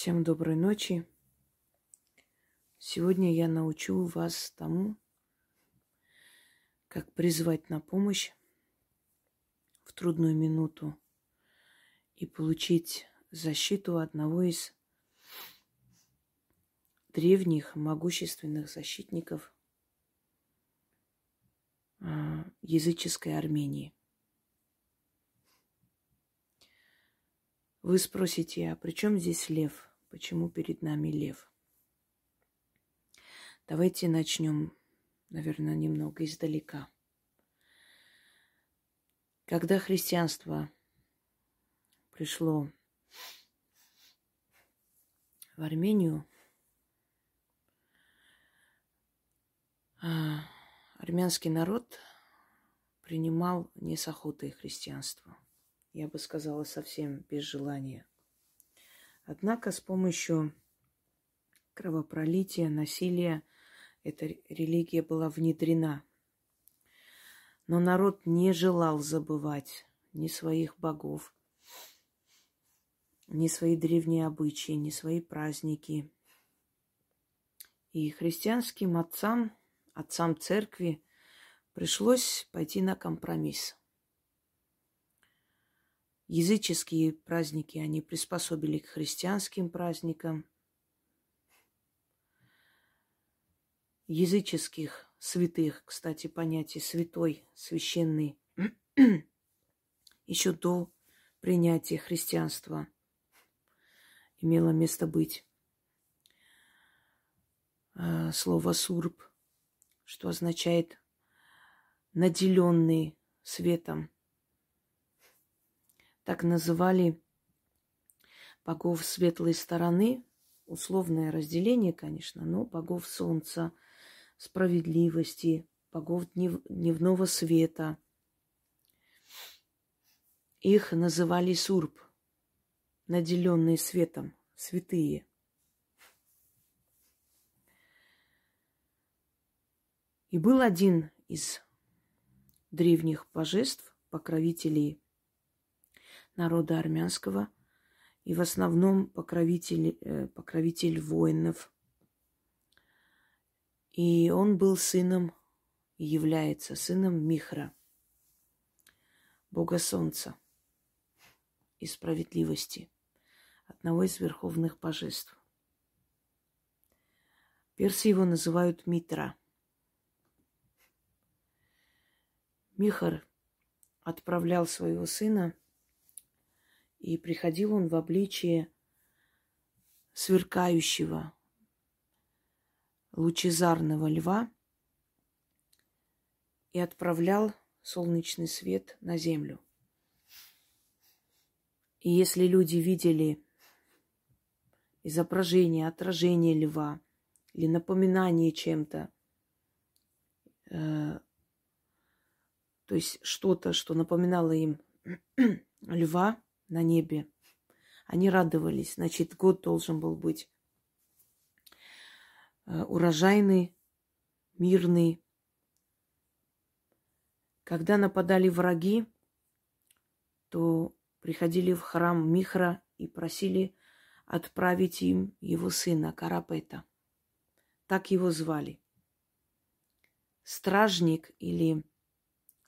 Всем доброй ночи. Сегодня я научу вас тому, как призвать на помощь в трудную минуту и получить защиту одного из древних могущественных защитников а, языческой Армении. Вы спросите, а при чем здесь лев? Почему перед нами лев? Давайте начнем, наверное, немного издалека. Когда христианство пришло в Армению, а, армянский народ принимал не с охотой христианство – я бы сказала, совсем без желания. Однако с помощью кровопролития, насилия эта религия была внедрена. Но народ не желал забывать ни своих богов, ни свои древние обычаи, ни свои праздники. И христианским отцам, отцам церкви, пришлось пойти на компромисс. Языческие праздники они приспособили к христианским праздникам. Языческих святых, кстати, понятие святой, священный, еще до принятия христианства имело место быть. А, слово сурб, что означает наделенный светом – так называли богов светлой стороны, условное разделение, конечно, но богов солнца, справедливости, богов днев, дневного света. Их называли сурб, наделенные светом, святые. И был один из древних божеств, покровителей народа армянского и в основном покровитель, э, покровитель воинов. И он был сыном, и является сыном Михра, бога солнца и справедливости, одного из верховных божеств. Персы его называют Митра. Михар отправлял своего сына и приходил он в обличие сверкающего лучезарного льва и отправлял солнечный свет на землю. И если люди видели изображение, отражение льва или напоминание чем-то, э, то есть что-то, что напоминало им льва, на небе. Они радовались. Значит, год должен был быть э, урожайный, мирный. Когда нападали враги, то приходили в храм Михра и просили отправить им его сына Карапета. Так его звали. Стражник или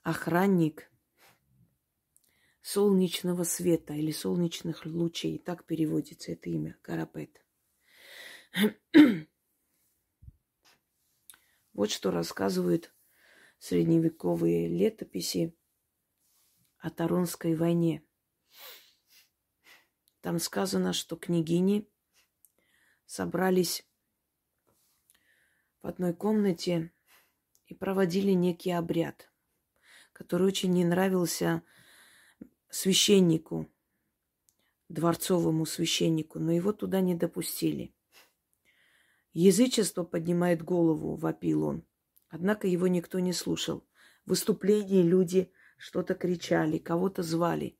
охранник солнечного света или солнечных лучей. Так переводится это имя, Карапет. Вот что рассказывают средневековые летописи о Таронской войне. Там сказано, что княгини собрались в одной комнате и проводили некий обряд, который очень не нравился священнику, дворцовому священнику, но его туда не допустили. Язычество поднимает голову, вопил он. Однако его никто не слушал. В выступлении люди что-то кричали, кого-то звали.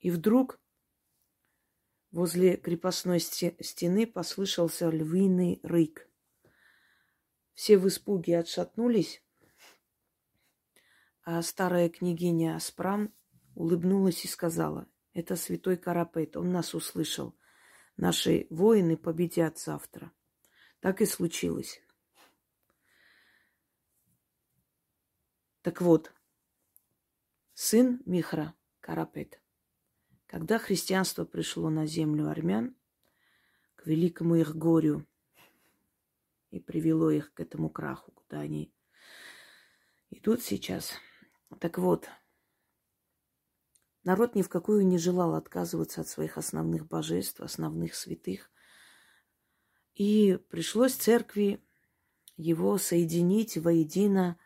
И вдруг возле крепостной стены послышался львиный рык. Все в испуге отшатнулись, а старая княгиня Аспрам улыбнулась и сказала, это святой Карапет, он нас услышал. наши воины победят завтра. Так и случилось. Так вот, сын Михра Карапет, когда христианство пришло на землю армян, к великому их горю и привело их к этому краху, куда они идут сейчас. Так вот, народ ни в какую не желал отказываться от своих основных божеств, основных святых. И пришлось церкви его соединить воедино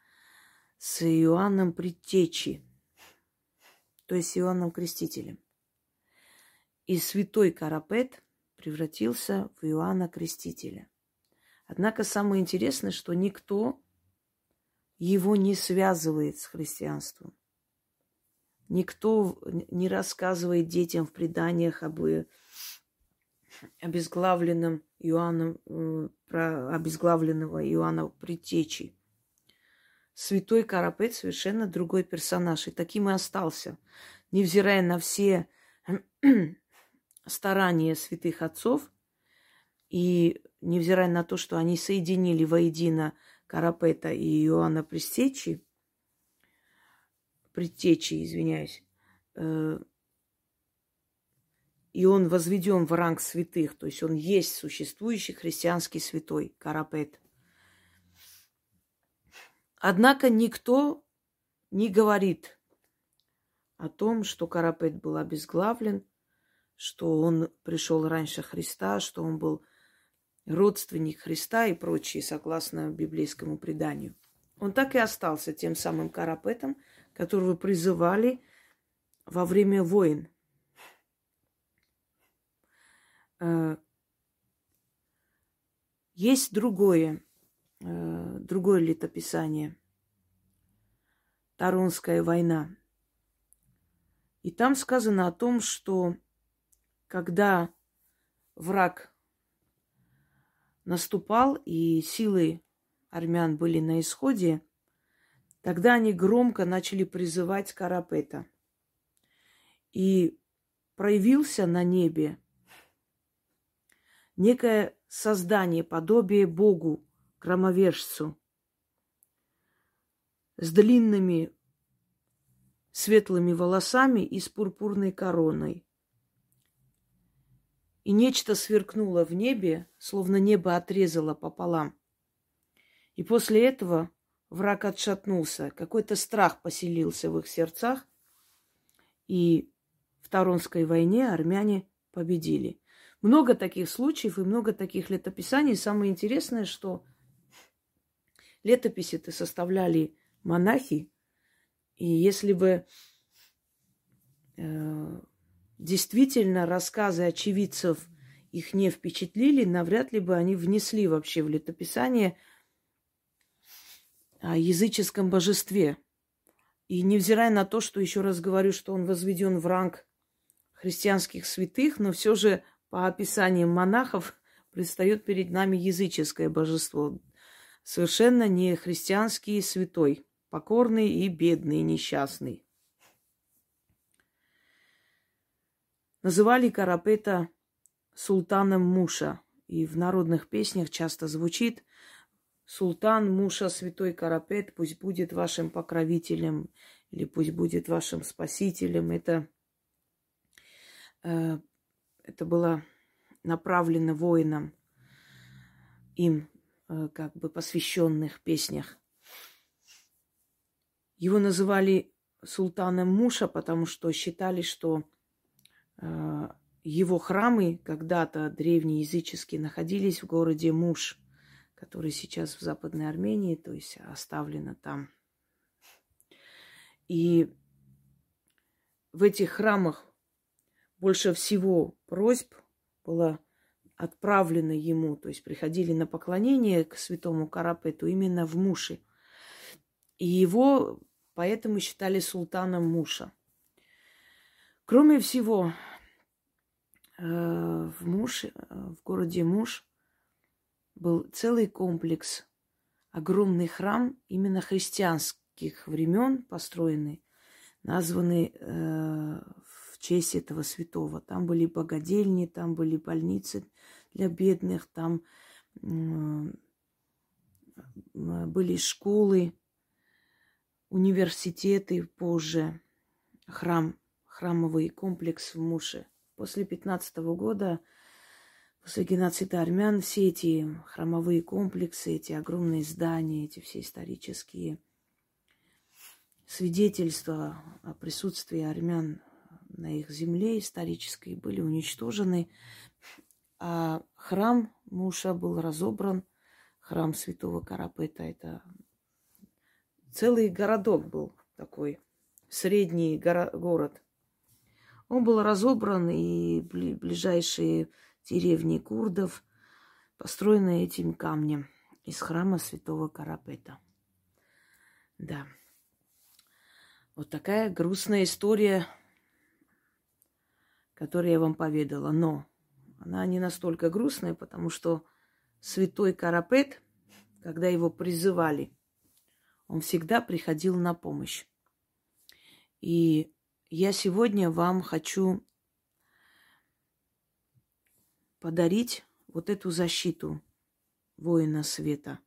с Иоанном Предтечи, то есть Иоанном Крестителем. И святой Карапет превратился в Иоанна Крестителя. Однако самое интересное, что никто его не связывает с христианством. Никто не рассказывает детям в преданиях об обезглавленном Иоанном, э, про обезглавленного Иоанна Притечи. Святой Карапет совершенно другой персонаж, и таким и остался. Невзирая на все старания святых отцов, и невзирая на то, что они соединили воедино Карапета и Иоанна Престечи, Предтечи, извиняюсь, э, и он возведен в ранг святых, то есть он есть существующий христианский святой Карапет. Однако никто не говорит о том, что Карапет был обезглавлен, что он пришел раньше Христа, что он был родственник Христа и прочие, согласно библейскому преданию. Он так и остался тем самым Карапетом, которого призывали во время войн. Э, есть другое, э, другое летописание. Таронская война. И там сказано о том, что когда враг наступал, и силы армян были на исходе, тогда они громко начали призывать Карапета. И проявился на небе некое создание, подобие Богу, громовержцу, с длинными светлыми волосами и с пурпурной короной. И нечто сверкнуло в небе, словно небо отрезало пополам. И после этого враг отшатнулся. Какой-то страх поселился в их сердцах. И в Таронской войне армяне победили. Много таких случаев и много таких летописаний. Самое интересное, что летописи-то составляли монахи. И если бы э, действительно рассказы очевидцев их не впечатлили, навряд ли бы они внесли вообще в летописание языческом божестве. И невзирая на то, что еще раз говорю, что он возведен в ранг христианских святых, но все же по описаниям монахов предстает перед нами языческое божество, совершенно не христианский святой, покорный и бедный, и несчастный. Называли Карапета султаном Муша. И в народных песнях часто звучит «Султан Муша, святой Карапет, пусть будет вашим покровителем» или «Пусть будет вашим спасителем». Это, э, это было направлено воинам, им э, как бы посвященных песнях. Его называли султаном Муша, потому что считали, что Э, его храмы когда-то древнеязыческие находились в городе Муш, который сейчас в Западной Армении, то есть оставлено там. И в этих храмах больше всего просьб было отправлено ему, то есть приходили на поклонение к святому Карапету именно в Муше. И его поэтому считали султаном Муша – Кроме всего, э, в Муш, э, в городе Муш был целый комплекс, огромный храм именно христианских времен построенный, названный э, в честь этого святого. Там были богадельни, там были больницы для бедных, там были школы, университеты позже, храм, храмовый комплекс в Муше. После 15 года, после геноцида армян, все эти храмовые комплексы, эти огромные здания, эти все исторические свидетельства о присутствии армян на их земле исторической были уничтожены, а храм Муша был разобран, храм святого Карапета, это целый городок был такой, средний горо- город. Он был разобран, и ближайшие деревни курдов построены этим камнем из храма святого Карапета. Да. Вот такая грустная история, которую я вам поведала. Но она не настолько грустная, потому что святой Карапет, когда его призывали, он всегда приходил на помощь. И я сегодня вам хочу подарить вот эту защиту воина света,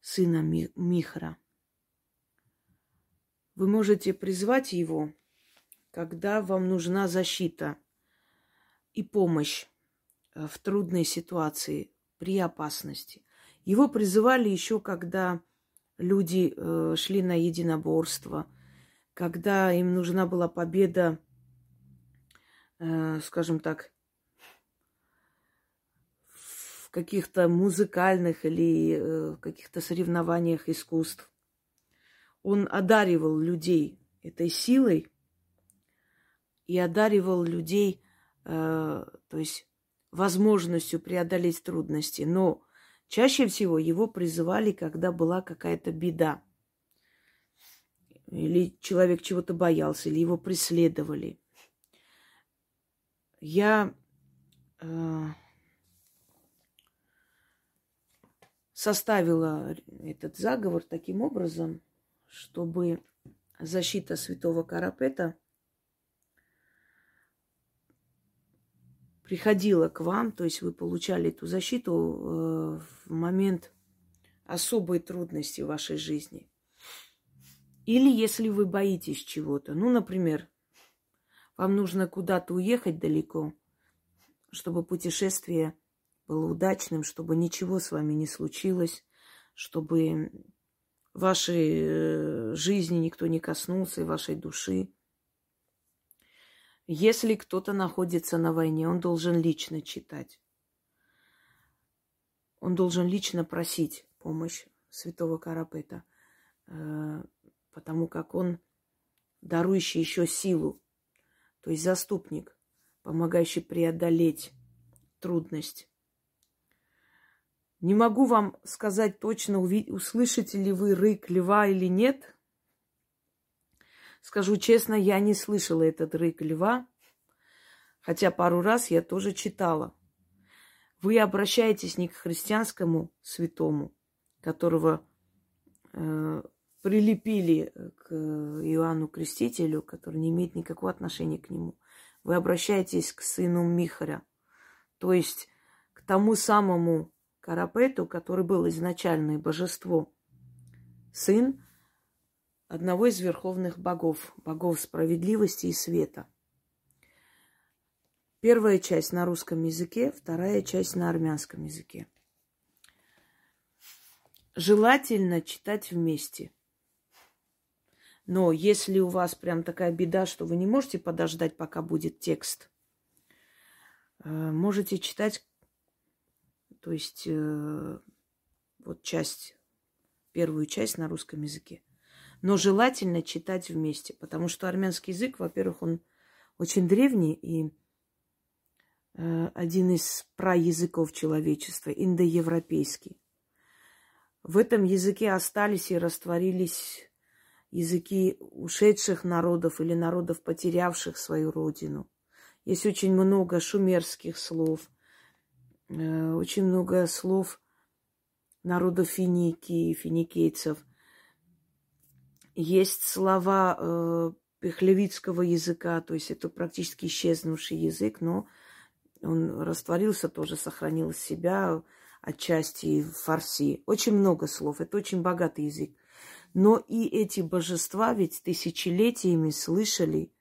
сына Михра – вы можете призвать его, когда вам нужна защита и помощь э, в трудной ситуации, при опасности. Его призывали еще, когда люди э, шли на единоборство, когда им нужна была победа, э, скажем так, в каких-то музыкальных или э, каких-то соревнованиях искусств он одаривал людей этой силой и одаривал людей, э, то есть возможностью преодолеть трудности. Но чаще всего его призывали, когда была какая-то беда. Или человек чего-то боялся, или его преследовали. Я э, составила этот заговор таким образом, чтобы защита святого Карапета приходила к вам, то есть вы получали эту защиту э, в момент особой трудности в вашей жизни. Или если вы боитесь чего-то. Ну, например, вам нужно куда-то уехать далеко, чтобы путешествие было удачным, чтобы ничего с вами не случилось, чтобы вашей э, жизни никто не коснулся, и вашей души. Если кто-то находится на войне, он должен лично читать. Он должен лично просить помощь святого Карапета, э, потому как он дарующий еще силу, то есть заступник, помогающий преодолеть трудность. Не могу вам сказать точно, услышите ли вы рык льва или нет. Скажу честно, я не слышала этот рык льва, хотя пару раз я тоже читала. Вы обращаетесь не к христианскому святому, которого э, прилепили к Иоанну Крестителю, который не имеет никакого отношения к нему. Вы обращаетесь к сыну Михаря, то есть к тому самому Карапету, который был изначально божество, сын одного из верховных богов, богов справедливости и света. Первая часть на русском языке, вторая часть на армянском языке. Желательно читать вместе. Но если у вас прям такая беда, что вы не можете подождать, пока будет текст, э, можете читать то есть э, вот часть, первую часть на русском языке. Но желательно читать вместе, потому что армянский язык, во-первых, он очень древний и э, один из праязыков человечества, индоевропейский. В этом языке остались и растворились языки ушедших народов или народов, потерявших свою родину. Есть очень много шумерских слов – очень много слов народа Финикии, финикийцев. Есть слова э, пехлевицкого языка, то есть это практически исчезнувший язык, но он растворился тоже, сохранил себя отчасти в фарси. Очень много слов, это очень богатый язык. Но и эти божества ведь тысячелетиями слышали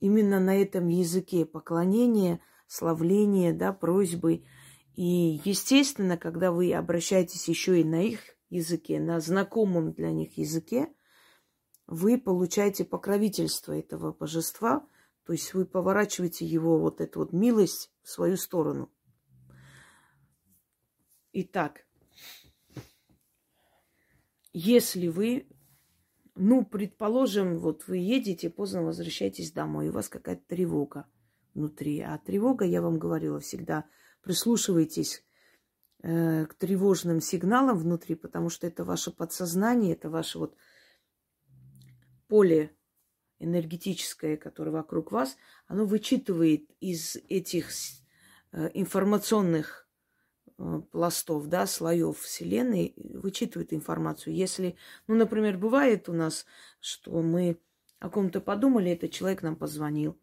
именно на этом языке поклонение, славление, да, просьбы. И, естественно, когда вы обращаетесь еще и на их языке, на знакомом для них языке, вы получаете покровительство этого божества, то есть вы поворачиваете его вот эту вот милость в свою сторону. Итак, если вы, ну, предположим, вот вы едете, поздно возвращаетесь домой, и у вас какая-то тревога внутри. А тревога, я вам говорила всегда, прислушивайтесь э, к тревожным сигналам внутри, потому что это ваше подсознание, это ваше вот поле энергетическое, которое вокруг вас, оно вычитывает из этих э, информационных э, пластов, да, слоев Вселенной, вычитывает информацию. Если, ну, например, бывает у нас, что мы о ком-то подумали, этот человек нам позвонил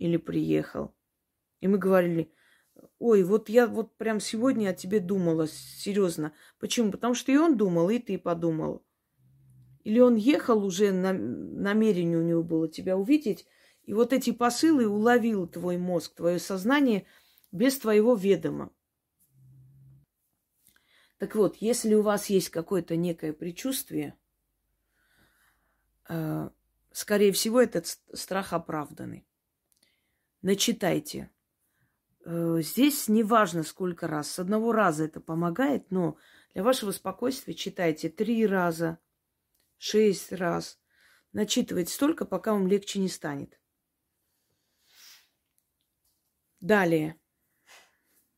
или приехал, и мы говорили, ой, вот я вот прям сегодня о тебе думала, серьезно. Почему? Потому что и он думал, и ты подумал. Или он ехал уже, на, намерение у него было тебя увидеть, и вот эти посылы уловил твой мозг, твое сознание без твоего ведома. Так вот, если у вас есть какое-то некое предчувствие, э, скорее всего, этот страх оправданный. Начитайте. Э, здесь не важно, сколько раз. С одного раза это помогает, но для вашего спокойствия читайте три раза – шесть раз. Начитывать столько, пока вам легче не станет. Далее.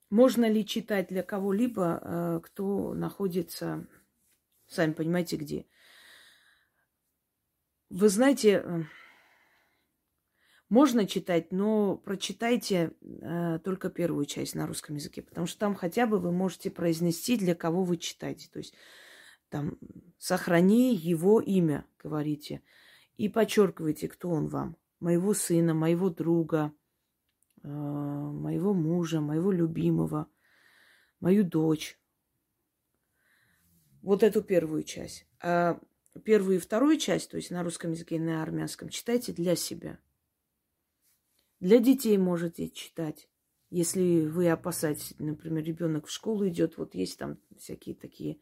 Можно ли читать для кого-либо, э, кто находится, сами понимаете, где? Вы знаете, э, можно читать, но прочитайте э, только первую часть на русском языке, потому что там хотя бы вы можете произнести, для кого вы читаете. То есть там, сохрани его имя, говорите. И подчеркивайте, кто он вам. Моего сына, моего друга, э, моего мужа, моего любимого, мою дочь. Вот эту первую часть. А первую и вторую часть, то есть на русском языке и на армянском, читайте для себя. Для детей можете читать. Если вы опасаетесь, например, ребенок в школу идет, вот есть там всякие такие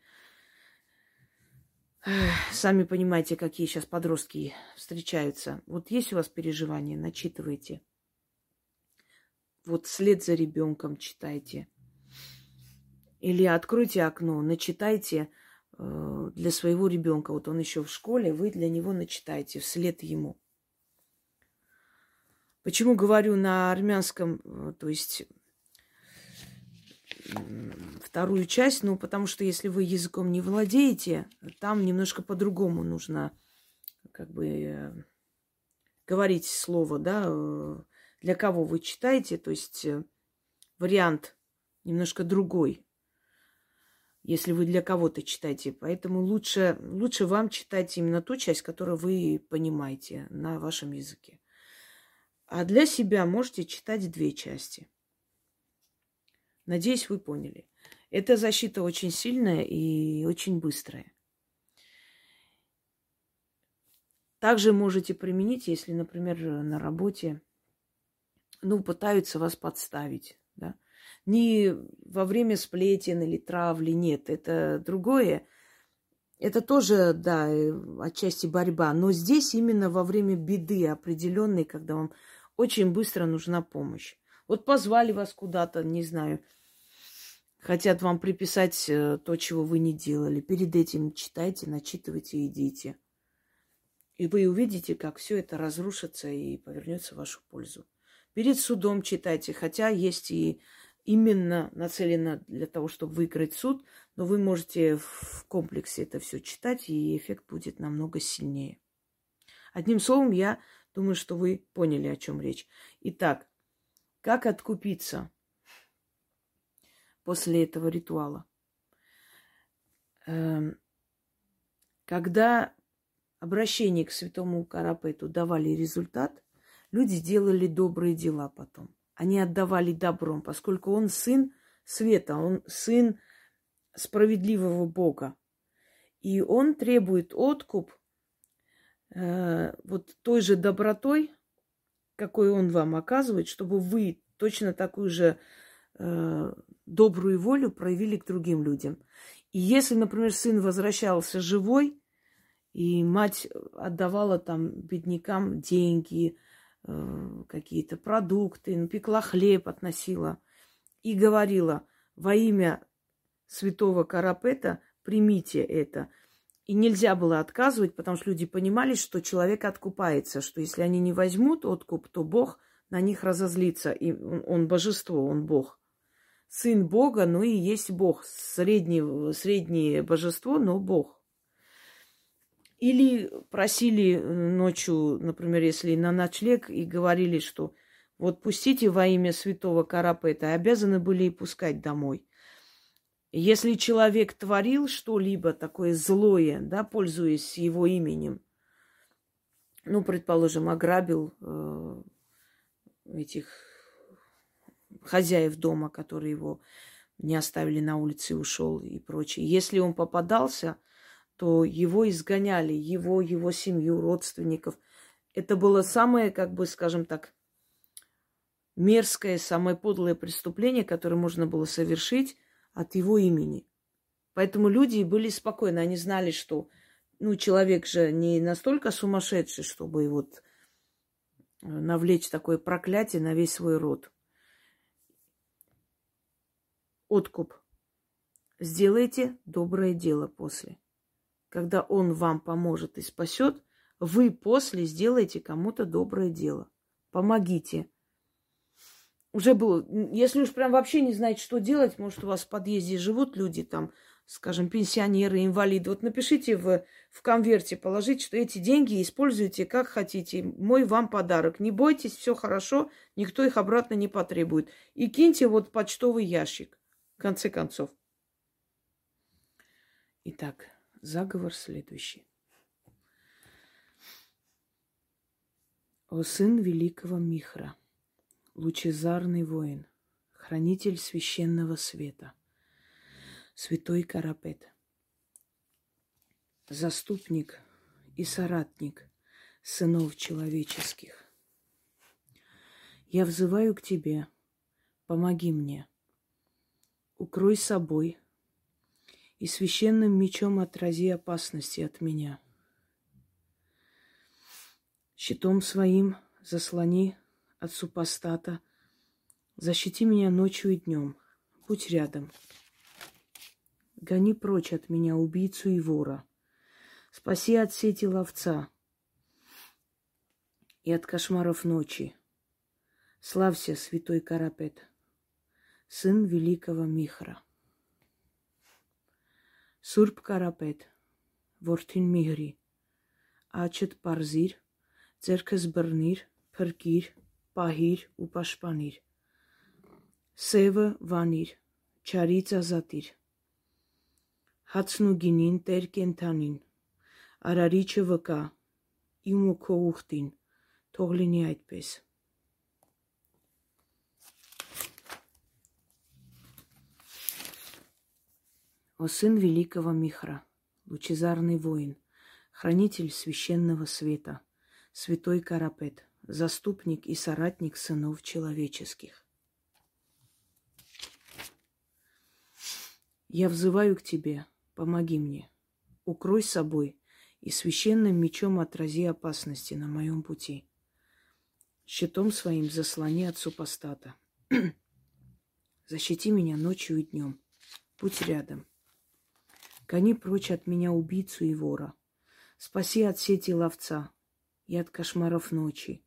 Сами понимаете, какие сейчас подростки встречаются. Вот есть у вас переживания, начитывайте. Вот след за ребенком читайте. Или откройте окно, начитайте э, для своего ребенка. Вот он еще в школе, вы для него начитайте вслед ему. Почему говорю на армянском, э, то есть вторую часть, ну, потому что если вы языком не владеете, там немножко по-другому нужно как бы э, говорить слово, да, э, для кого вы читаете, то есть вариант немножко другой, если вы для кого-то читаете. Поэтому лучше, лучше вам читать именно ту часть, которую вы понимаете на вашем языке. А для себя можете читать две части – Надеюсь, вы поняли. Эта защита очень сильная и очень быстрая. Также можете применить, если, например, на работе, ну, пытаются вас подставить, да. Не во время сплетен или травли, нет, это другое. Это тоже, да, отчасти борьба. Но здесь именно во время беды определенной, когда вам очень быстро нужна помощь. Вот позвали вас куда-то, не знаю, хотят вам приписать э, то, чего вы не делали. Перед этим читайте, начитывайте и идите. И вы увидите, как все это разрушится и повернется в вашу пользу. Перед судом читайте, хотя есть и именно нацелено для того, чтобы выиграть суд, но вы можете в комплексе это все читать, и эффект будет намного сильнее. Одним словом, я думаю, что вы поняли, о чем речь. Итак, как откупиться? после этого ритуала. Эм, когда обращения к святому Карапету давали результат, люди делали добрые дела потом. Они отдавали добром, поскольку он сын света, он сын справедливого Бога. И он требует откуп э, вот той же добротой, какой он вам оказывает, чтобы вы точно такую же э, добрую волю проявили к другим людям. И если, например, сын возвращался живой, и мать отдавала там беднякам деньги, э, какие-то продукты, напекла хлеб, относила, и говорила, во имя святого Карапета примите это. И нельзя было отказывать, потому что люди понимали, что человек откупается, что если они не возьмут откуп, то Бог на них разозлится. И он божество, он Бог. Сын Бога, ну и есть Бог. Среднее, среднее божество, но Бог. Или просили ночью, например, если на ночлег, и говорили, что вот пустите во имя святого Карапета, обязаны были и пускать домой. Если человек творил что-либо такое злое, да, пользуясь его именем, ну, предположим, ограбил э, этих хозяев дома, которые его не оставили на улице ушел и прочее. Если он попадался, то его изгоняли, его, его семью, родственников. Это было самое, как бы, скажем так, мерзкое, самое подлое преступление, которое можно было совершить от его имени. Поэтому люди были спокойны, они знали, что ну, человек же не настолько сумасшедший, чтобы вот э, навлечь такое проклятие на весь свой род. Откуп. Сделайте доброе дело после. Когда он вам поможет и спасет, вы после сделаете кому-то доброе дело. Помогите уже было, если уж прям вообще не знаете, что делать, может, у вас в подъезде живут люди там, скажем, пенсионеры, инвалиды. Вот напишите в, в конверте, положите, что эти деньги используйте как хотите. Мой вам подарок. Не бойтесь, все хорошо, никто их обратно не потребует. И киньте вот почтовый ящик, в конце концов. Итак, заговор следующий. О сын великого Михра – лучезарный воин, хранитель священного света, святой Карапет, заступник и соратник сынов человеческих. Я взываю к тебе, помоги мне, укрой собой и священным мечом отрази опасности от меня. Щитом своим заслони от супостата. Защити меня ночью и днем. Будь рядом. Гони прочь от меня убийцу и вора. Спаси от сети ловца и от кошмаров ночи. Славься, святой Карапет, сын великого Михра. Сурб Карапет, Вортин Михри, Ачет Парзир, Церкес Барнир, Перкир, պահիր ու պաշտպանիր։ Սևը վանիր, չարից ազատիր։ Հացն ու գինին տեր կենթանին, արարիչը վկա, իմ ու քո ուխտին, թող լինի այդպես։ О сын великого Михра, лучезарный воин, хранитель священного света, святой Карапет – заступник и соратник сынов человеческих. Я взываю к тебе, помоги мне, укрой собой и священным мечом отрази опасности на моем пути. Щитом своим заслони от супостата. Защити меня ночью и днем. Будь рядом. Гони прочь от меня убийцу и вора. Спаси от сети ловца и от кошмаров ночи.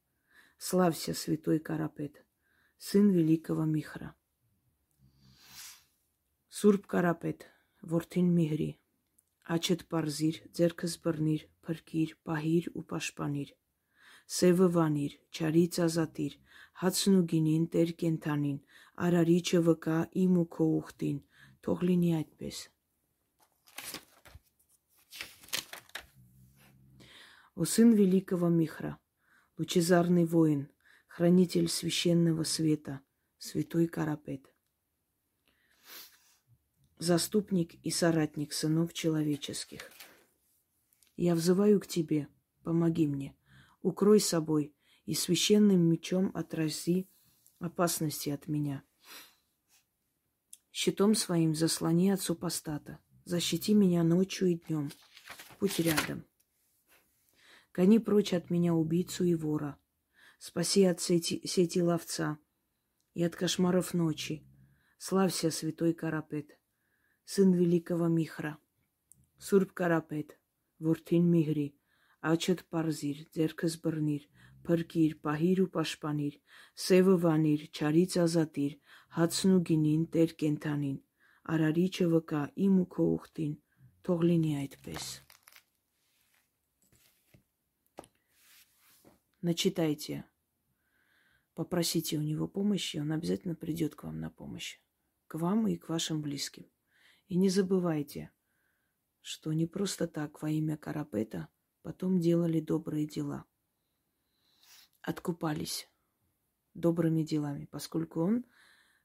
Славься, святой Карапет, сын великого Михра. Սուրբ Կարապետ, որդին Միհրի, աչդ պարզիր, ձերքս բռնիր, փրկիր, պահիր ու պաշտպանիր։ Սևը վանիր, չարից ազատիր, հացն ու գինին տեր կենթանին, արարիչը վկա իմ ու քո ուխտին, թող լինի այդպես։ О сын великого Михра, лучезарный воин, хранитель священного света, святой Карапет, заступник и соратник сынов человеческих. Я взываю к тебе, помоги мне, укрой собой и священным мечом отрази опасности от меня. Щитом своим заслони от супостата, защити меня ночью и днем, будь рядом. Гони прочь от меня убийцу и вора, спаси от сети, сети ловца и от кошмаров ночи. Славься, святой Карапет, сын великого Михра. Сурб Карапет, Вуртин Михри, Ачет Парзир, Ձերքս բռնիր, փրկիր, պահիր ու պաշտպանիր, սևը վանիր, չարից ազատիր, հացն ու գինին տեր կենթանին, արարիչը վկա իմ ու քո ուխտին, թող լինի այդպես։ Начитайте, попросите у него помощи, он обязательно придет к вам на помощь, к вам и к вашим близким. И не забывайте, что не просто так во имя Карапета потом делали добрые дела – откупались добрыми делами, поскольку он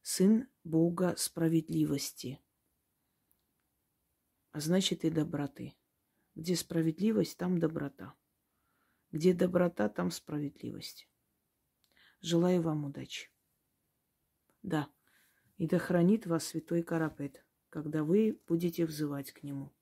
сын Бога справедливости, а значит и доброты. Где справедливость, там доброта. Где доброта, там справедливость. Желаю вам удачи. Да, и да хранит вас святой Карапет, когда вы будете взывать к нему.